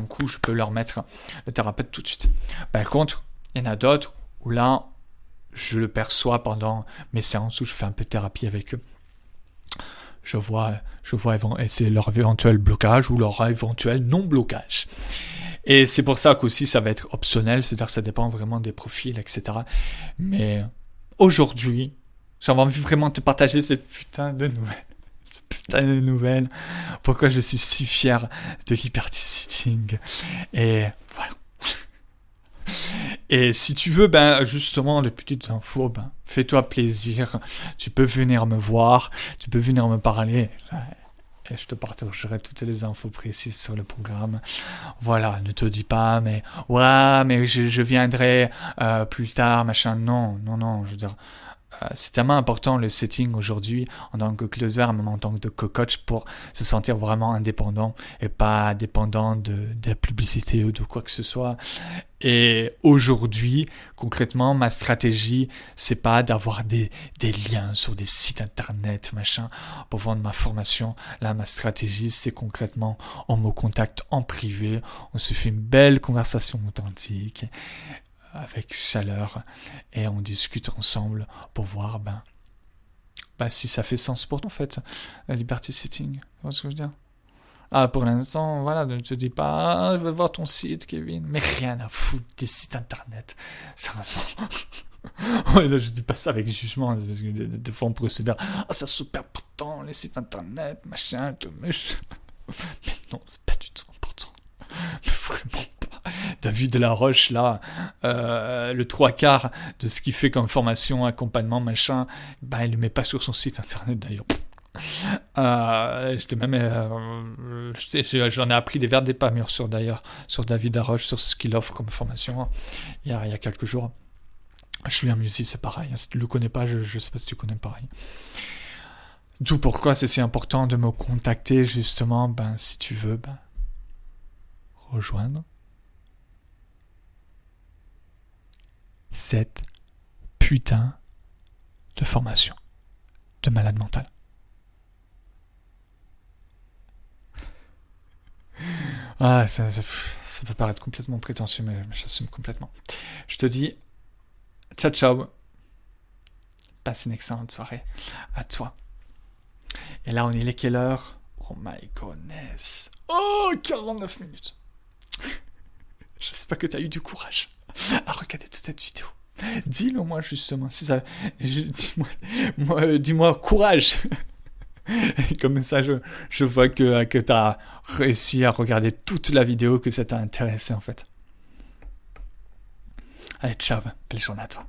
coup, je peux leur mettre le thérapeute tout de suite. Par contre, il y en a d'autres où là, je le perçois pendant mes séances où je fais un peu de thérapie avec eux. Je vois, je vois, et c'est leur éventuel blocage ou leur éventuel non-blocage. Et c'est pour ça qu'aussi ça va être optionnel, c'est-à-dire que ça dépend vraiment des profils, etc. Mais aujourd'hui, j'avais envie vraiment de te partager cette putain de nouvelle. Cette putain de nouvelle. Pourquoi je suis si fier de Liberty Sitting. Et voilà. Et si tu veux, ben, justement, des petites infos, ben, fais-toi plaisir. Tu peux venir me voir, tu peux venir me parler et je te partagerai toutes les infos précises sur le programme. Voilà, ne te dis pas, mais ouais, mais je, viendrai euh, plus tard, machin. Non, non, non, je veux dire, c'est tellement important le setting aujourd'hui en tant que closer, même en tant que coach pour se sentir vraiment indépendant et pas dépendant de, de la publicité ou de quoi que ce soit. Et aujourd'hui, concrètement, ma stratégie, c'est pas d'avoir des, des liens sur des sites internet, machin, pour vendre ma formation. Là, ma stratégie, c'est concrètement, on me contacte en privé, on se fait une belle conversation authentique avec chaleur et on discute ensemble pour voir ben, ben si ça fait sens pour toi en fait, la liberty sitting. Tu vois ce que je veux dire? Ah, pour l'instant, voilà, ne te dis pas, ah, je vais voir ton site, Kevin. Mais rien à foutre des sites internet. Sérieusement. ouais, là, je dis pas ça avec jugement, parce que des, fois on pourrait se dire, ah, c'est super important, les sites internet, machin, tout, mais non, c'est pas du tout important. Mais vraiment David Laroche, là, euh, le trois quarts de ce qu'il fait comme formation, accompagnement, machin, bah, il le met pas sur son site internet d'ailleurs. Euh, même, euh, j'en ai appris des verres des pas sur d'ailleurs, sur David Laroche, sur ce qu'il offre comme formation il y a, il y a quelques jours. Julien Musi, c'est pareil. Si tu le connais pas, je, je sais pas si tu connais pareil. D'où pourquoi c'est si important de me contacter justement, ben si tu veux, ben rejoindre cette putain de formation de malade mental. Ah, ça, peut paraître complètement prétentieux, mais j'assume complètement. Je te dis, ciao ciao. passe une excellente soirée à toi. Et là, on est les quelle heure Oh my goodness. Oh, 49 minutes. J'espère que tu as eu du courage à regarder toute cette vidéo. Dis-le moi justement, si ça, dis-moi, dis-moi courage. comme ça, je, vois que, que tu as réussi à regarder toute la vidéo, que ça t'a intéressé en fait. Allez, ciao, belle journée à toi.